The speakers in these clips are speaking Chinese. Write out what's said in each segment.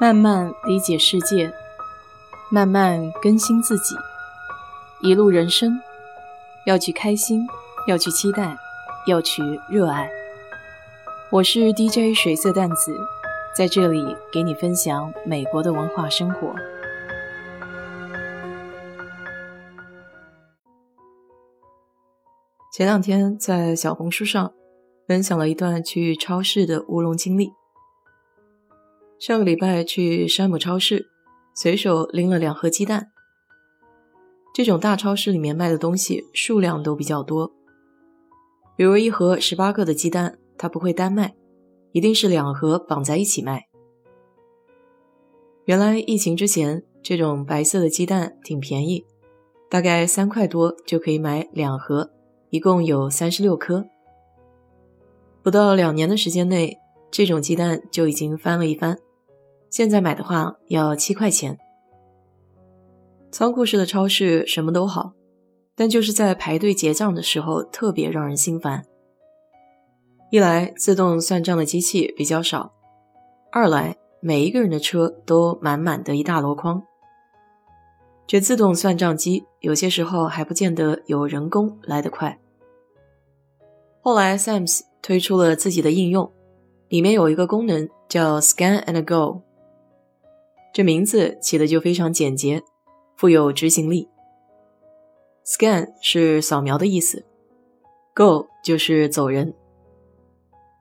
慢慢理解世界，慢慢更新自己。一路人生，要去开心，要去期待，要去热爱。我是 DJ 水色淡子，在这里给你分享美国的文化生活。前两天在小红书上分享了一段去超市的乌龙经历。上个礼拜去山姆超市，随手拎了两盒鸡蛋。这种大超市里面卖的东西数量都比较多，比如一盒十八个的鸡蛋，它不会单卖，一定是两盒绑在一起卖。原来疫情之前，这种白色的鸡蛋挺便宜，大概三块多就可以买两盒，一共有三十六颗。不到两年的时间内，这种鸡蛋就已经翻了一番。现在买的话要七块钱。仓库式的超市什么都好，但就是在排队结账的时候特别让人心烦。一来自动算账的机器比较少，二来每一个人的车都满满的一大箩筐。这自动算账机有些时候还不见得有人工来得快。后来 Sam's 推出了自己的应用，里面有一个功能叫 Scan and Go。这名字起的就非常简洁，富有执行力。Scan 是扫描的意思，Go 就是走人。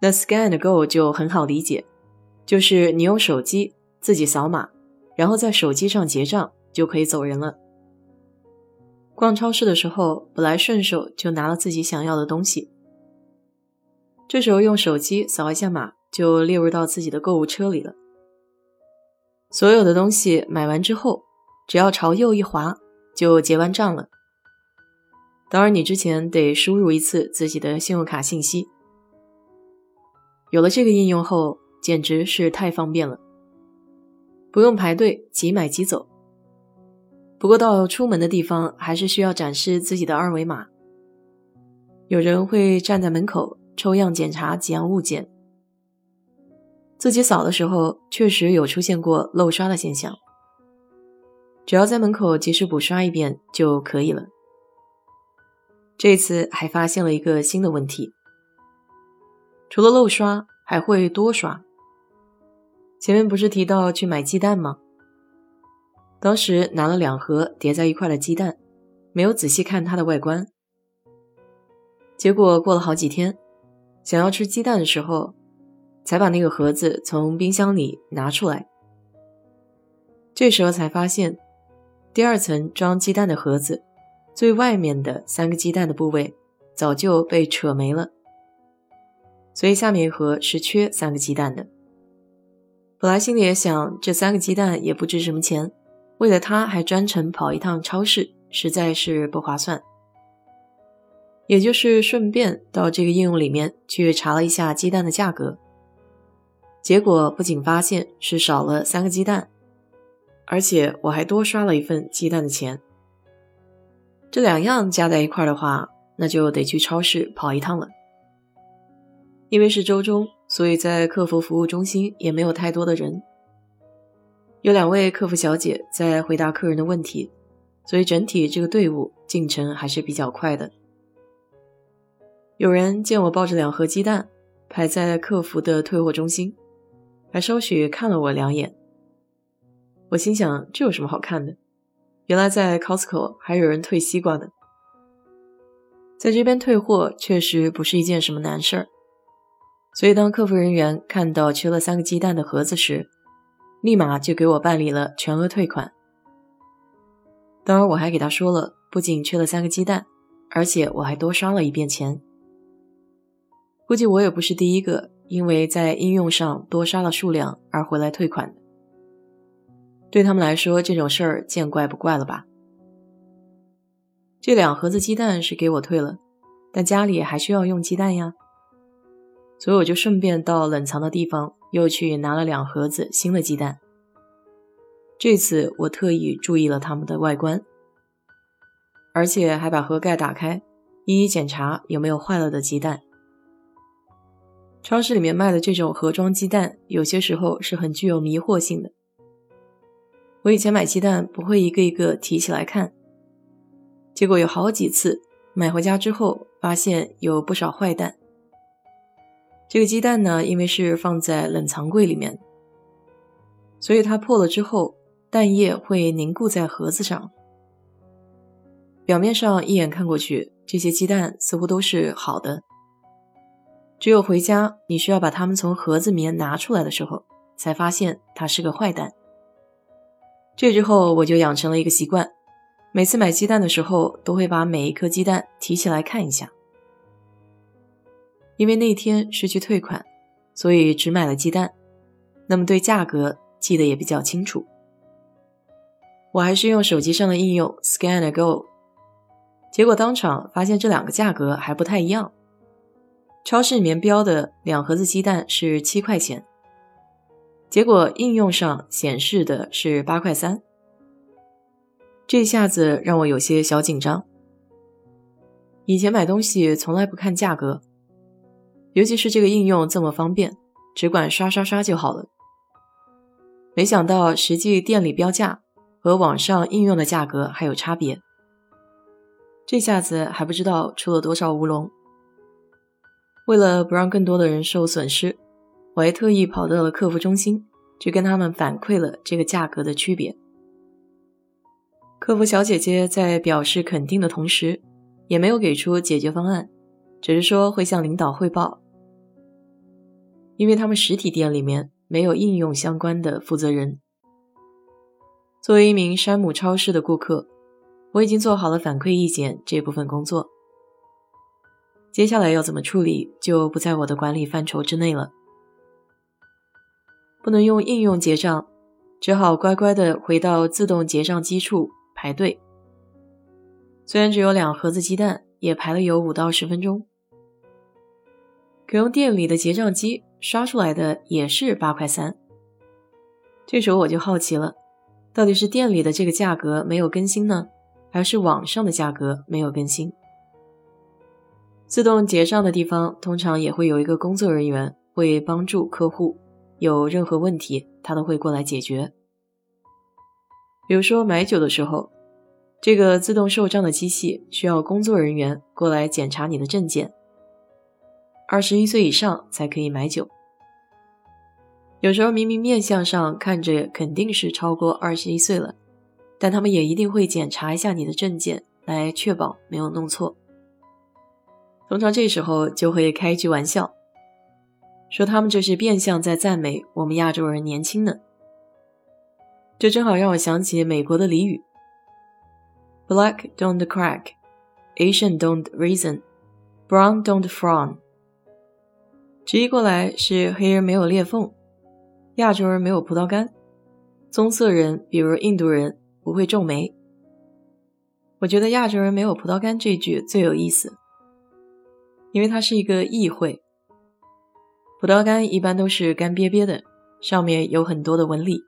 那 Scan 的 Go 就很好理解，就是你用手机自己扫码，然后在手机上结账就可以走人了。逛超市的时候，本来顺手就拿了自己想要的东西，这时候用手机扫一下码，就列入到自己的购物车里了。所有的东西买完之后，只要朝右一滑，就结完账了。当然，你之前得输入一次自己的信用卡信息。有了这个应用后，简直是太方便了，不用排队，即买即走。不过到出门的地方，还是需要展示自己的二维码。有人会站在门口抽样检查几样物件。自己扫的时候，确实有出现过漏刷的现象。只要在门口及时补刷一遍就可以了。这次还发现了一个新的问题，除了漏刷，还会多刷。前面不是提到去买鸡蛋吗？当时拿了两盒叠在一块的鸡蛋，没有仔细看它的外观。结果过了好几天，想要吃鸡蛋的时候。才把那个盒子从冰箱里拿出来，这时候才发现，第二层装鸡蛋的盒子最外面的三个鸡蛋的部位早就被扯没了，所以下面一盒是缺三个鸡蛋的。本来心里也想，这三个鸡蛋也不值什么钱，为了它还专程跑一趟超市，实在是不划算。也就是顺便到这个应用里面去查了一下鸡蛋的价格。结果不仅发现是少了三个鸡蛋，而且我还多刷了一份鸡蛋的钱。这两样加在一块的话，那就得去超市跑一趟了。因为是周中，所以在客服服务中心也没有太多的人，有两位客服小姐在回答客人的问题，所以整体这个队伍进程还是比较快的。有人见我抱着两盒鸡蛋排在客服的退货中心。还稍许看了我两眼，我心想这有什么好看的？原来在 Costco 还有人退西瓜呢。在这边退货确实不是一件什么难事儿，所以当客服人员看到缺了三个鸡蛋的盒子时，立马就给我办理了全额退款。当然，我还给他说了，不仅缺了三个鸡蛋，而且我还多刷了一遍钱。估计我也不是第一个。因为在应用上多刷了数量而回来退款，对他们来说这种事儿见怪不怪了吧？这两盒子鸡蛋是给我退了，但家里还需要用鸡蛋呀，所以我就顺便到冷藏的地方又去拿了两盒子新的鸡蛋。这次我特意注意了它们的外观，而且还把盒盖打开，一一检查有没有坏了的鸡蛋。超市里面卖的这种盒装鸡蛋，有些时候是很具有迷惑性的，我以前买鸡蛋不会一个一个提起来看，结果有好几次买回家之后，发现有不少坏蛋。这个鸡蛋呢，因为是放在冷藏柜里面，所以它破了之后，蛋液会凝固在盒子上。表面上一眼看过去，这些鸡蛋似乎都是好的。只有回家你需要把它们从盒子里面拿出来的时候，才发现它是个坏蛋。这之后我就养成了一个习惯，每次买鸡蛋的时候都会把每一颗鸡蛋提起来看一下。因为那天是去退款，所以只买了鸡蛋，那么对价格记得也比较清楚。我还是用手机上的应用 Scan a Go，结果当场发现这两个价格还不太一样。超市里面标的两盒子鸡蛋是七块钱。结果应用上显示的是八块三，这下子让我有些小紧张。以前买东西从来不看价格，尤其是这个应用这么方便，只管刷刷刷就好了。没想到实际店里标价和网上应用的价格还有差别，这下子还不知道出了多少乌龙。为了不让更多的人受损失。我还特意跑到了客服中心，去跟他们反馈了这个价格的区别。客服小姐姐在表示肯定的同时，也没有给出解决方案，只是说会向领导汇报。因为他们实体店里面没有应用相关的负责人。作为一名山姆超市的顾客，我已经做好了反馈意见这部分工作。接下来要怎么处理，就不在我的管理范畴之内了。不能用应用结账，只好乖乖的回到自动结账机处排队。虽然只有两盒子鸡蛋，也排了有五到十分钟。可用店里的结账机刷出来的也是八块三。这时候我就好奇了，到底是店里的这个价格没有更新呢，还是网上的价格没有更新？自动结账的地方通常也会有一个工作人员会帮助客户。有任何问题，他都会过来解决。比如说买酒的时候，这个自动售账的机器需要工作人员过来检查你的证件。二十一岁以上才可以买酒。有时候明明面相上看着肯定是超过二十一岁了，但他们也一定会检查一下你的证件，来确保没有弄错。通常这时候就会开一句玩笑。说他们这是变相在赞美我们亚洲人年轻呢，这正好让我想起美国的俚语：Black don't crack, Asian don't reason, Brown don't frown。直译过来是黑人没有裂缝，亚洲人没有葡萄干，棕色人比如印度人不会皱眉。我觉得亚洲人没有葡萄干这句最有意思，因为它是一个意会。葡萄干一般都是干瘪瘪的，上面有很多的纹理。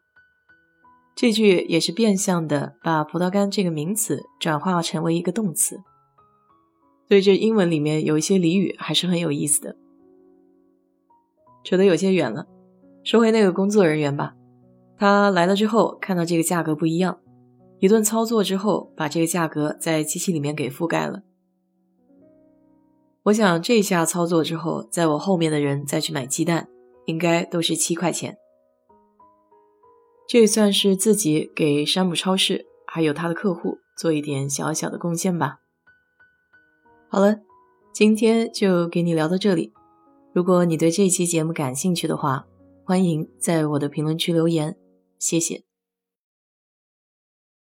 这句也是变相的把葡萄干这个名词转化成为一个动词，所以这英文里面有一些俚语还是很有意思的。扯得有些远了，说回那个工作人员吧，他来了之后看到这个价格不一样，一顿操作之后把这个价格在机器里面给覆盖了。我想这下操作之后，在我后面的人再去买鸡蛋，应该都是七块钱。这也算是自己给山姆超市还有他的客户做一点小小的贡献吧。好了，今天就给你聊到这里。如果你对这期节目感兴趣的话，欢迎在我的评论区留言，谢谢。